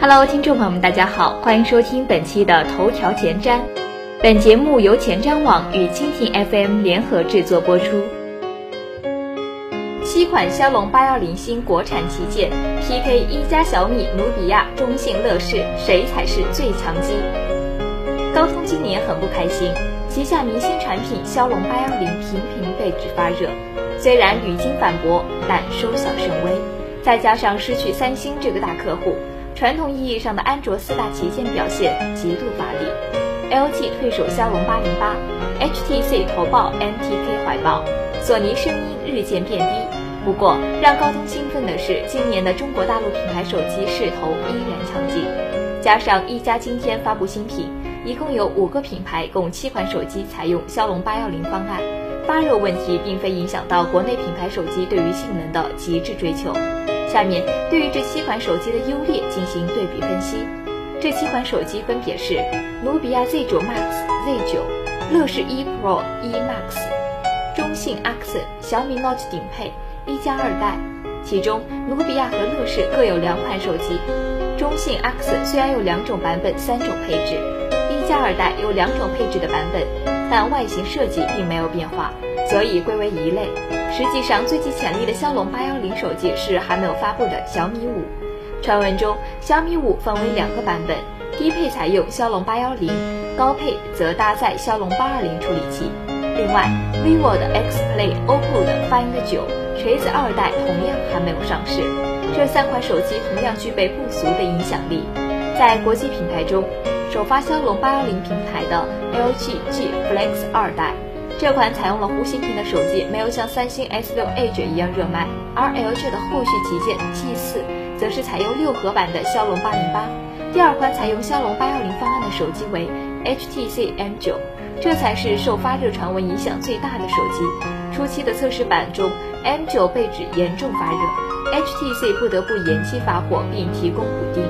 Hello，听众朋友们，大家好，欢迎收听本期的头条前瞻。本节目由前瞻网与蜻蜓 FM 联合制作播出。七款骁龙八幺零新国产旗舰 PK 一加小米、努比亚、中信、乐视，谁才是最强机？高通今年很不开心，旗下明星产品骁龙八幺零频频被指发热，虽然屡经反驳，但收效甚微。再加上失去三星这个大客户，传统意义上的安卓四大旗舰表现极度乏力。LG 退守骁龙八零八，HTC 投抱 MTK 怀抱，索尼声音日渐变低。不过，让高通兴奋的是，今年的中国大陆品牌手机势头依然强劲。加上一加今天发布新品，一共有五个品牌，共七款手机采用骁龙八幺零方案。发热问题并非影响到国内品牌手机对于性能的极致追求。下面对于这七款手机的优劣进行对比分析。这七款手机分别是努比亚 Z9 Max、Z9、乐视 E Pro、E Max、中信 Accent、小米 Note 顶配。一加二代，其中努比亚和乐视各有两款手机。中信 X 虽然有两种版本、三种配置，一加二代有两种配置的版本，但外形设计并没有变化，所以归为一类。实际上，最具潜力的骁龙八幺零手机是还没有发布的小米五。传闻中，小米五分为两个版本，低配采用骁龙八幺零，高配则搭载骁龙八二零处理器。另外，vivo 的 X Play、OPPO 的 Find 九。锤子二代同样还没有上市，这三款手机同样具备不俗的影响力。在国际品牌中，首发骁龙八幺零平台的 LG G Flex 二代，这款采用了弧形屏的手机没有像三星 S 六 Edge 一样热卖，而 LG 的后续旗舰 G 四则是采用六合版的骁龙八零八。第二款采用骁龙八幺零方案的手机为 HTC M 九，这才是受发热传闻影响最大的手机。初期的测试版中。M9 被指严重发热，HTC 不得不延期发货并提供补丁，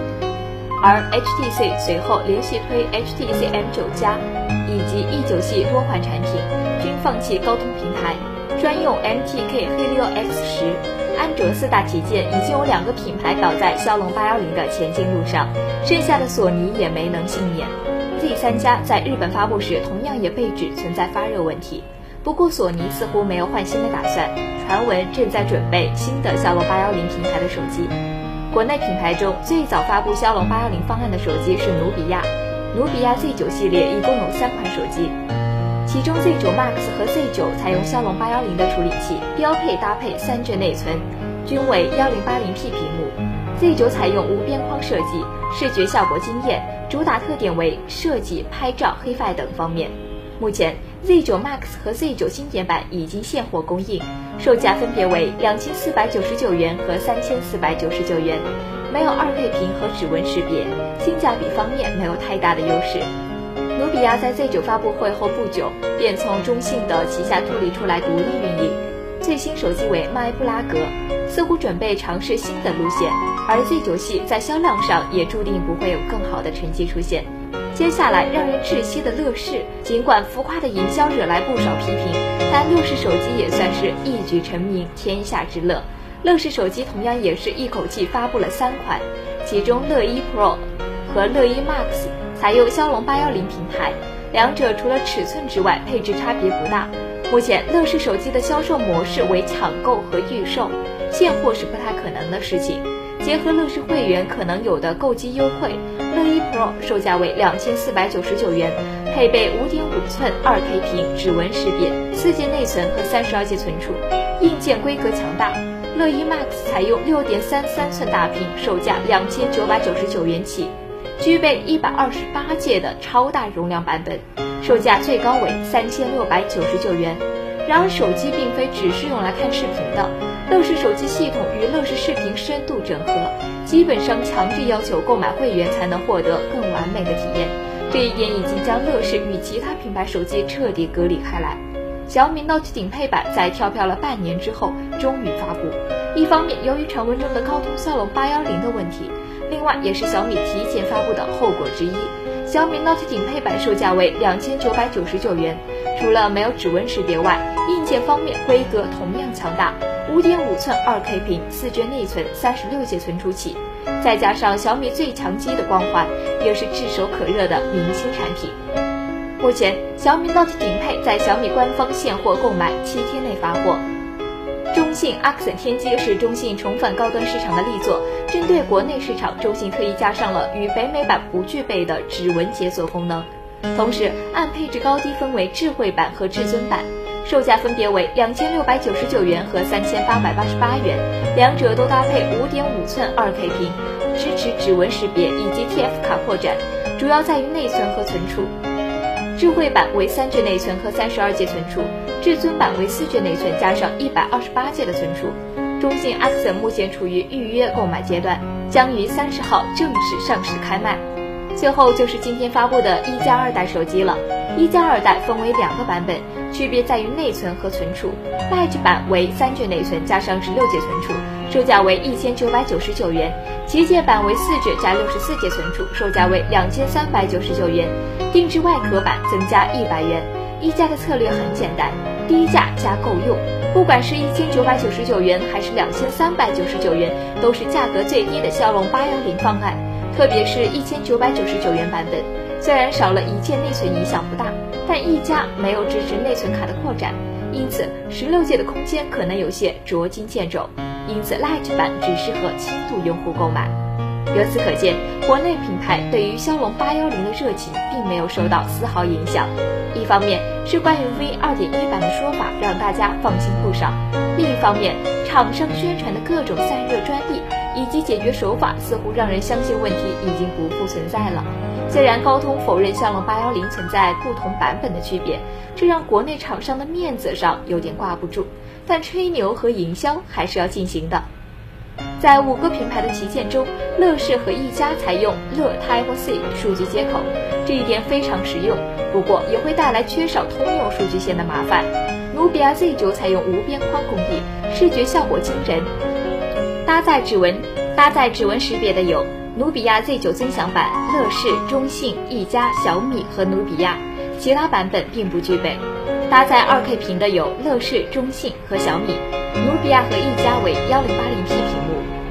而 HTC 随后连续推 HTC M9 加以及 E9 系多款产品，放弃高通平台，专用 MTK Helio X10。安卓四大旗舰已经有两个品牌倒在骁龙八幺零的前进路上，剩下的索尼也没能幸免。Z 三加在日本发布时同样也被指存在发热问题。不过，索尼似乎没有换新的打算，传闻正在准备新的骁龙八幺零平台的手机。国内品牌中最早发布骁龙八幺零方案的手机是努比亚，努比亚 Z 九系列一共有三款手机，其中 Z 九 Max 和 Z 九采用骁龙八幺零的处理器，标配搭配三 G 内存，均为幺零八零 P 屏幕。Z 九采用无边框设计，视觉效果惊艳，主打特点为设计、拍照、黑发等方面。目前。Z9 Max 和 Z9 经典版已经现货供应，售价分别为两千四百九十九元和三千四百九十九元，没有 2K 屏和指纹识别，性价比方面没有太大的优势。努比亚在 Z9 发布会后不久便从中兴的旗下脱离出来独立运营，最新手机为迈布拉格，似乎准备尝试新的路线，而 Z9 系在销量上也注定不会有更好的成绩出现。接下来让人窒息的乐视，尽管浮夸的营销惹来不少批评，但乐视手机也算是一举成名，天下之乐。乐视手机同样也是一口气发布了三款，其中乐一 Pro 和乐一 Max 采用骁龙八幺零平台，两者除了尺寸之外，配置差别不大。目前乐视手机的销售模式为抢购和预售，现货是不太可能的事情。结合乐视会员可能有的购机优惠，乐一 Pro 售价为两千四百九十九元，配备五点五寸二 K 屏、指纹识别、四 G 内存和三十二 G 存储，硬件规格强大。乐一 Max 采用六点三三寸大屏，售价两千九百九十九元起，具备一百二十八 G 的超大容量版本，售价最高为三千六百九十九元。然而，手机并非只是用来看视频的。乐视手机系统与乐视视频深度整合，基本上强制要求购买会员才能获得更完美的体验。这一点已经将乐视与其他品牌手机彻底隔离开来。小米 Note 顶配版在跳票了半年之后终于发布。一方面，由于传闻中的高通骁龙八幺零的问题，另外也是小米提前发布的后果之一。小米 Note 顶配版售价为两千九百九十九元，除了没有指纹识别外，硬件方面规格同样强大。五点五寸二 K 屏，四 G 内存，三十六 G 存储起，再加上小米最强机的光环，也是炙手可热的明星产品。目前，小米 Note 顶配在小米官方现货购买，七天内发货。中信 Accent 天机是中信重返高端市场的力作，针对国内市场，中信特意加上了与北美版不具备的指纹解锁功能，同时按配置高低分为智慧版和至尊版。售价分别为两千六百九十九元和三千八百八十八元，两者都搭配五点五寸二 K 屏，支持指纹识别以及 TF 卡扩展，主要在于内存和存储。智慧版为三 G 内存和三十二 G 存储，至尊版为四 G 内存加上一百二十八 G 的存储。中信 Axon 目前处于预约购买阶段，将于三十号正式上市开卖。最后就是今天发布的一加二代手机了，一加二代分为两个版本。区别在于内存和存储，Lite 版为三 G 内存加上十六 G 存储，售价为一千九百九十九元；旗舰版为四 G 加六十四 G 存储，售价为两千三百九十九元。定制外壳版增加一百元。一加的策略很简单，低价加够用。不管是一千九百九十九元还是两千三百九十九元，都是价格最低的骁龙八幺零方案。特别是一千九百九十九元版本，虽然少了一键内存，影响不大。但一加没有支持内存卡的扩展，因此十六 G 的空间可能有些捉襟见肘，因此 Lite 版只适合轻度用户购买。由此可见，国内品牌对于骁龙八幺零的热情并没有受到丝毫影响。一方面是关于 V 二点一版的说法让大家放心不少，另一方面厂商宣传的各种散热专利以及解决手法似乎让人相信问题已经不复存在了。虽然高通否认骁龙八幺零存在不同版本的区别，这让国内厂商的面子上有点挂不住，但吹牛和营销还是要进行的。在五个品牌的旗舰中，乐视和一加采用乐 Type C 数据接口，这一点非常实用，不过也会带来缺少通用数据线的麻烦。努比亚 Z 九采用无边框工艺，视觉效果惊人，搭载指纹搭载指纹识别的有。努比亚 Z9 尊享版，乐视、中信、一加、小米和努比亚，其他版本并不具备。搭载 2K 屏的有乐视、中信和小米，努比亚和一加为 1080P 屏。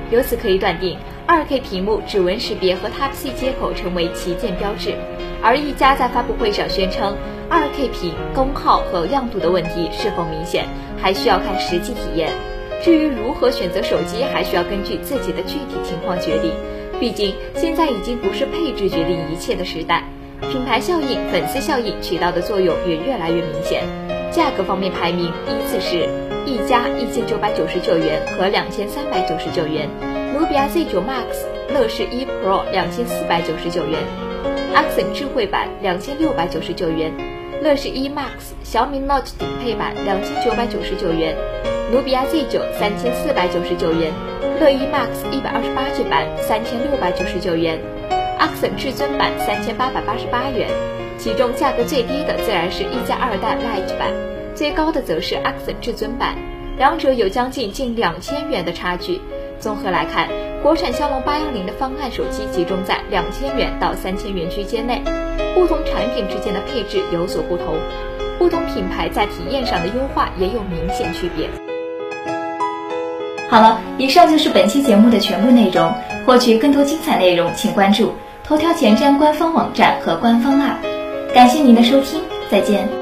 由此可以断定，2K 屏幕指纹识别和 Type C 接口成为旗舰标志。而一加在发布会上宣称，2K 屏功耗和亮度的问题是否明显，还需要看实际体验。至于如何选择手机，还需要根据自己的具体情况决定。毕竟现在已经不是配置决定一切的时代，品牌效应、粉丝效应起到的作用也越来越明显。价格方面排名依次是：一加一千九百九十九元和两千三百九十九元，努比亚 Z 九 Max、乐视一 Pro 两千四百九十九元，Accent 智慧版两千六百九十九元，乐视一 Max、小米 Note 顶配版两千九百九十九元，努比亚 Z 九三千四百九十九元。乐一 Max 一百二十八 G 版三千六百九十九元，Accent 至尊版三千八百八十八元。其中价格最低的自然是一加二代 Lite 版，最高的则是 Accent 至尊版，两者有将近近两千元的差距。综合来看，国产骁龙八幺零的方案手机集中在两千元到三千元区间内，不同产品之间的配置有所不同，不同品牌在体验上的优化也有明显区别。好了，以上就是本期节目的全部内容。获取更多精彩内容，请关注头条前瞻官方网站和官方 App。感谢您的收听，再见。